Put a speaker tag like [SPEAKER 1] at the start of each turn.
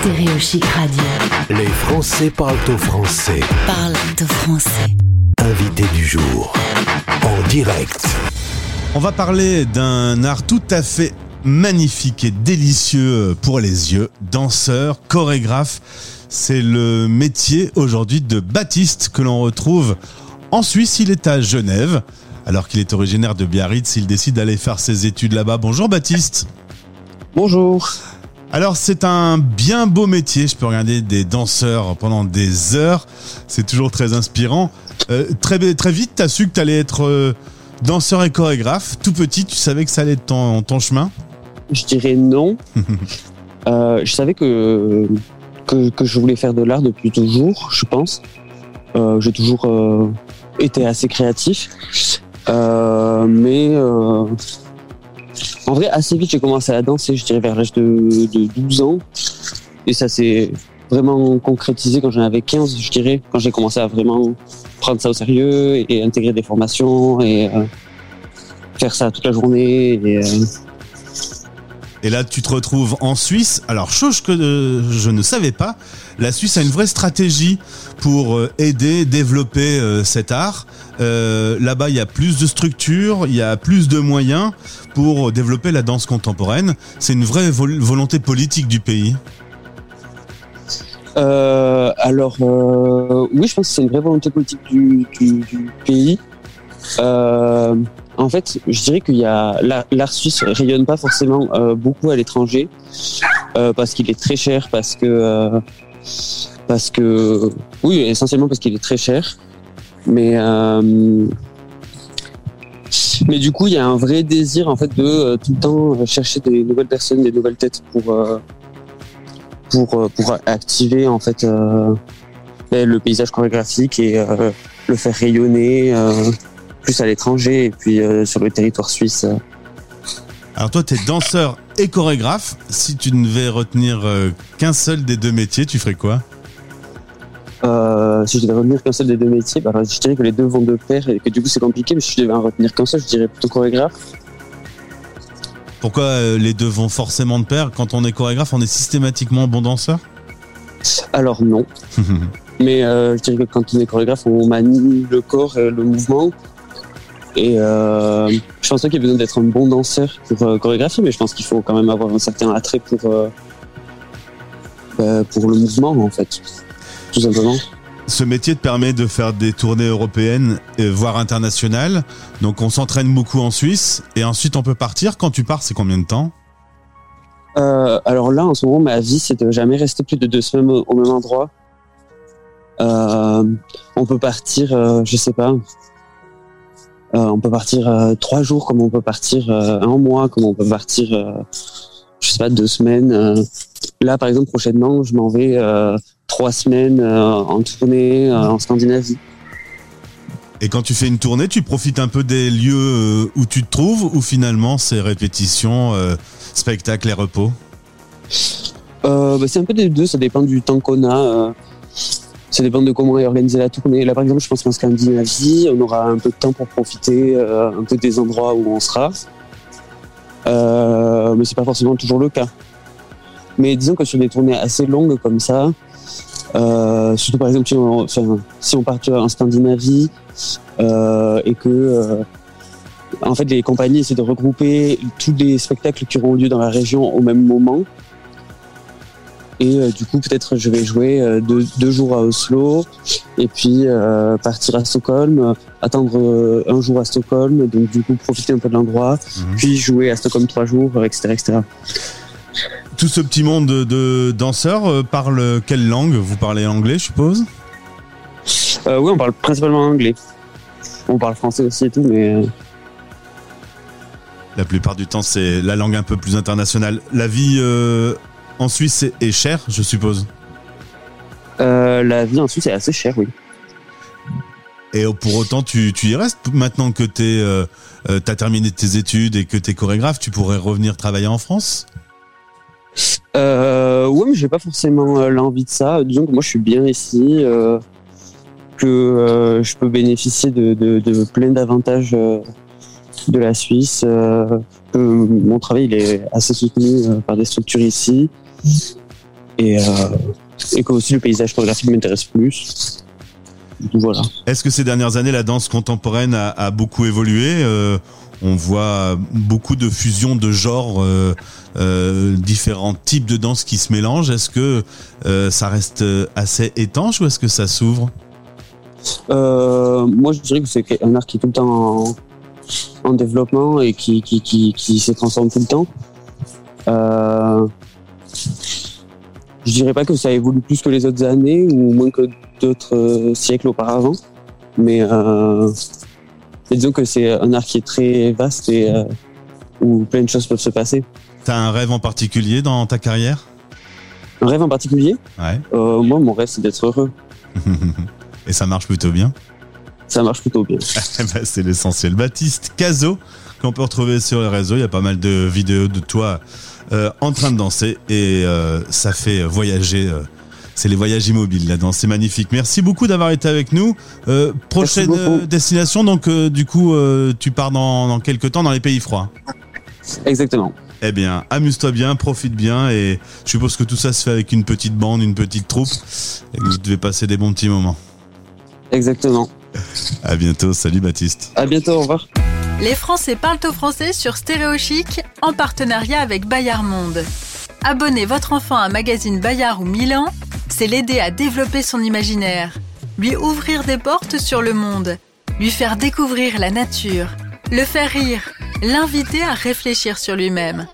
[SPEAKER 1] Stéréo Chic Radio.
[SPEAKER 2] Les Français parlent au français.
[SPEAKER 1] Parle de français.
[SPEAKER 2] Invité du jour. En direct.
[SPEAKER 3] On va parler d'un art tout à fait magnifique et délicieux pour les yeux. Danseur, chorégraphe. C'est le métier aujourd'hui de Baptiste que l'on retrouve en Suisse. Il est à Genève. Alors qu'il est originaire de Biarritz, il décide d'aller faire ses études là-bas. Bonjour Baptiste.
[SPEAKER 4] Bonjour.
[SPEAKER 3] Alors c'est un bien beau métier, je peux regarder des danseurs pendant des heures, c'est toujours très inspirant. Euh, très, très vite, tu as su que tu allais être euh, danseur et chorégraphe. Tout petit, tu savais que ça allait être ton, ton chemin?
[SPEAKER 4] Je dirais non. Euh, je savais que, que, que je voulais faire de l'art depuis toujours, je pense. Euh, J'ai toujours euh, été assez créatif. Euh, mais euh, en vrai, assez vite, j'ai commencé à danser, je dirais vers l'âge de, de 12 ans. Et ça s'est vraiment concrétisé quand j'en avais 15, je dirais, quand j'ai commencé à vraiment prendre ça au sérieux et intégrer des formations et euh, faire ça toute la journée. Et, euh,
[SPEAKER 3] Et là, tu te retrouves en Suisse. Alors, chose que euh, je ne savais pas, la Suisse a une vraie stratégie pour euh, aider, développer euh, cet art. Là-bas, il y a plus de structures, il y a plus de moyens pour développer la danse contemporaine. C'est une vraie vol- volonté politique du pays.
[SPEAKER 4] Alors, oui, je pense que c'est une vraie volonté politique du pays. Euh, en fait, je dirais qu'il y a l'art suisse rayonne pas forcément euh, beaucoup à l'étranger euh, parce qu'il est très cher, parce que euh, parce que oui, essentiellement parce qu'il est très cher. Mais euh, mais du coup, il y a un vrai désir en fait de euh, tout le temps chercher des nouvelles personnes, des nouvelles têtes pour pour pour activer en fait ben, le paysage chorégraphique et le faire rayonner plus à l'étranger et puis euh, sur le territoire suisse.
[SPEAKER 3] Alors toi, tu es danseur et chorégraphe. Si tu ne devais retenir euh, qu'un seul des deux métiers, tu ferais quoi?
[SPEAKER 4] Euh, si je devais retenir qu'un seul des deux métiers, bah, je dirais que les deux vont de pair et que du coup c'est compliqué. Mais si je devais en retenir qu'un seul, je dirais plutôt chorégraphe.
[SPEAKER 3] Pourquoi euh, les deux vont forcément de pair? Quand on est chorégraphe, on est systématiquement bon danseur?
[SPEAKER 4] Alors non, mais euh, je dirais que quand on est chorégraphe, on manie le corps et le mouvement. Et euh, je pense pas qu'il y ait besoin d'être un bon danseur pour euh, chorégraphier, mais je pense qu'il faut quand même avoir un certain attrait pour euh, bah, pour le mouvement en fait, tout simplement.
[SPEAKER 3] Ce métier te permet de faire des tournées européennes, voire internationales. Donc on s'entraîne beaucoup en Suisse et ensuite on peut partir. Quand tu pars, c'est combien de temps?
[SPEAKER 4] Euh, alors là, en ce moment, ma vie, c'est de jamais rester plus de deux semaines au, même endroit. On peut partir, je sais pas. Euh, on peut partir euh, trois jours, comme on peut partir euh, un mois, comme on peut partir, je sais pas, deux semaines. Là, par exemple, prochainement, je m'en vais trois semaines en tournée en Scandinavie.
[SPEAKER 3] Et quand tu fais une tournée, tu profites un peu des lieux où tu te trouves ou finalement c'est répétition, euh, spectacle et repos?
[SPEAKER 4] Euh, bah, c'est un peu des deux, ça dépend du temps qu'on a. ça dépend de comment est organisée la tournée. Là, par exemple, je pense qu'en Scandinavie, on aura un peu de temps pour profiter euh, un peu des endroits où on sera. Euh, mais c'est pas forcément toujours le cas. Mais disons que sur des tournées assez longues comme ça, euh, surtout par exemple si on, enfin, si on part en Scandinavie euh, et que en fait les compagnies essaient de regrouper tous les spectacles qui auront lieu dans la région au même moment. Et euh, du coup, peut-être je vais jouer euh, deux, deux jours à Oslo et puis euh, partir à Stockholm, attendre un jour à Stockholm, donc du coup profiter un peu de l'endroit,
[SPEAKER 3] Mhm.
[SPEAKER 4] puis jouer à Stockholm trois jours, etc., etc.
[SPEAKER 3] Tout ce petit monde de, de danseurs parle quelle langue? Vous parlez anglais, je suppose?
[SPEAKER 4] Oui, on parle principalement anglais. On parle français aussi et tout, mais
[SPEAKER 3] La plupart du temps, c'est la langue un peu plus internationale. La vie euh, en Suisse est, chère, je suppose.
[SPEAKER 4] euh, la vie en Suisse est assez chère, oui.
[SPEAKER 3] Et pour autant, tu, tu y restes maintenant que tu euh, euh, as terminé tes études et que tu es chorégraphe, tu pourrais revenir travailler en France?
[SPEAKER 4] Euh, ouais, mais j'ai pas forcément l'envie de ça. Disons que moi, je suis bien ici, euh, que je peux bénéficier de, de, de plein d'avantages de la Suisse. que mon travail il est assez soutenu par des structures ici. Et, euh, et que aussi le paysage photographique m'intéresse plus. Voilà.
[SPEAKER 3] Est-ce que ces dernières années, la danse contemporaine a, a beaucoup évolué Euh, On voit beaucoup de fusions de genres, euh, euh, différents types de danse qui se mélangent. Est-ce que ça reste assez étanche ou est-ce que ça s'ouvre?
[SPEAKER 4] Moi, je dirais que c'est un art qui est tout le temps en, en développement et qui, qui, qui, qui se transforme tout le temps. Je dirais pas que ça évolue plus que les autres années ou moins que d'autres euh, siècles auparavant, mais, euh, disons que c'est un art qui est très vaste et euh, où plein de choses peuvent se passer.
[SPEAKER 3] T'as un rêve en particulier dans ta carrière?
[SPEAKER 4] Un rêve en particulier?
[SPEAKER 3] Ouais.
[SPEAKER 4] euh, Moi, mon rêve, c'est d'être heureux.
[SPEAKER 3] Et ça marche plutôt bien?
[SPEAKER 4] Ça marche plutôt bien.
[SPEAKER 3] Eh ben, c'est l'essentiel. Baptiste Cazo, qu'on peut retrouver sur les réseaux. Il y a pas mal de vidéos de toi euh, en train de danser et euh, ça fait voyager. euh, c'est les voyages immobiles, la danse. C'est magnifique. Merci beaucoup d'avoir été avec nous. Prochaine destination, donc du coup, tu pars dans, dans quelques temps dans les pays froids.
[SPEAKER 4] Exactement.
[SPEAKER 3] Eh bien, amuse-toi bien, profite bien et je suppose que tout ça se fait avec une petite bande, une petite troupe et que vous devez passer des bons petits moments.
[SPEAKER 4] Exactement.
[SPEAKER 3] À bientôt. Salut Baptiste.
[SPEAKER 4] À bientôt. Au revoir.
[SPEAKER 5] Les Français parlent au français sur Stéréo Chic en partenariat avec Bayard Monde. Abonnez votre enfant à un magazine Bayard ou Milan, c'est l'aider à développer son imaginaire, lui ouvrir des portes sur le monde, lui faire découvrir la nature, le faire rire, l'inviter à réfléchir sur lui-même.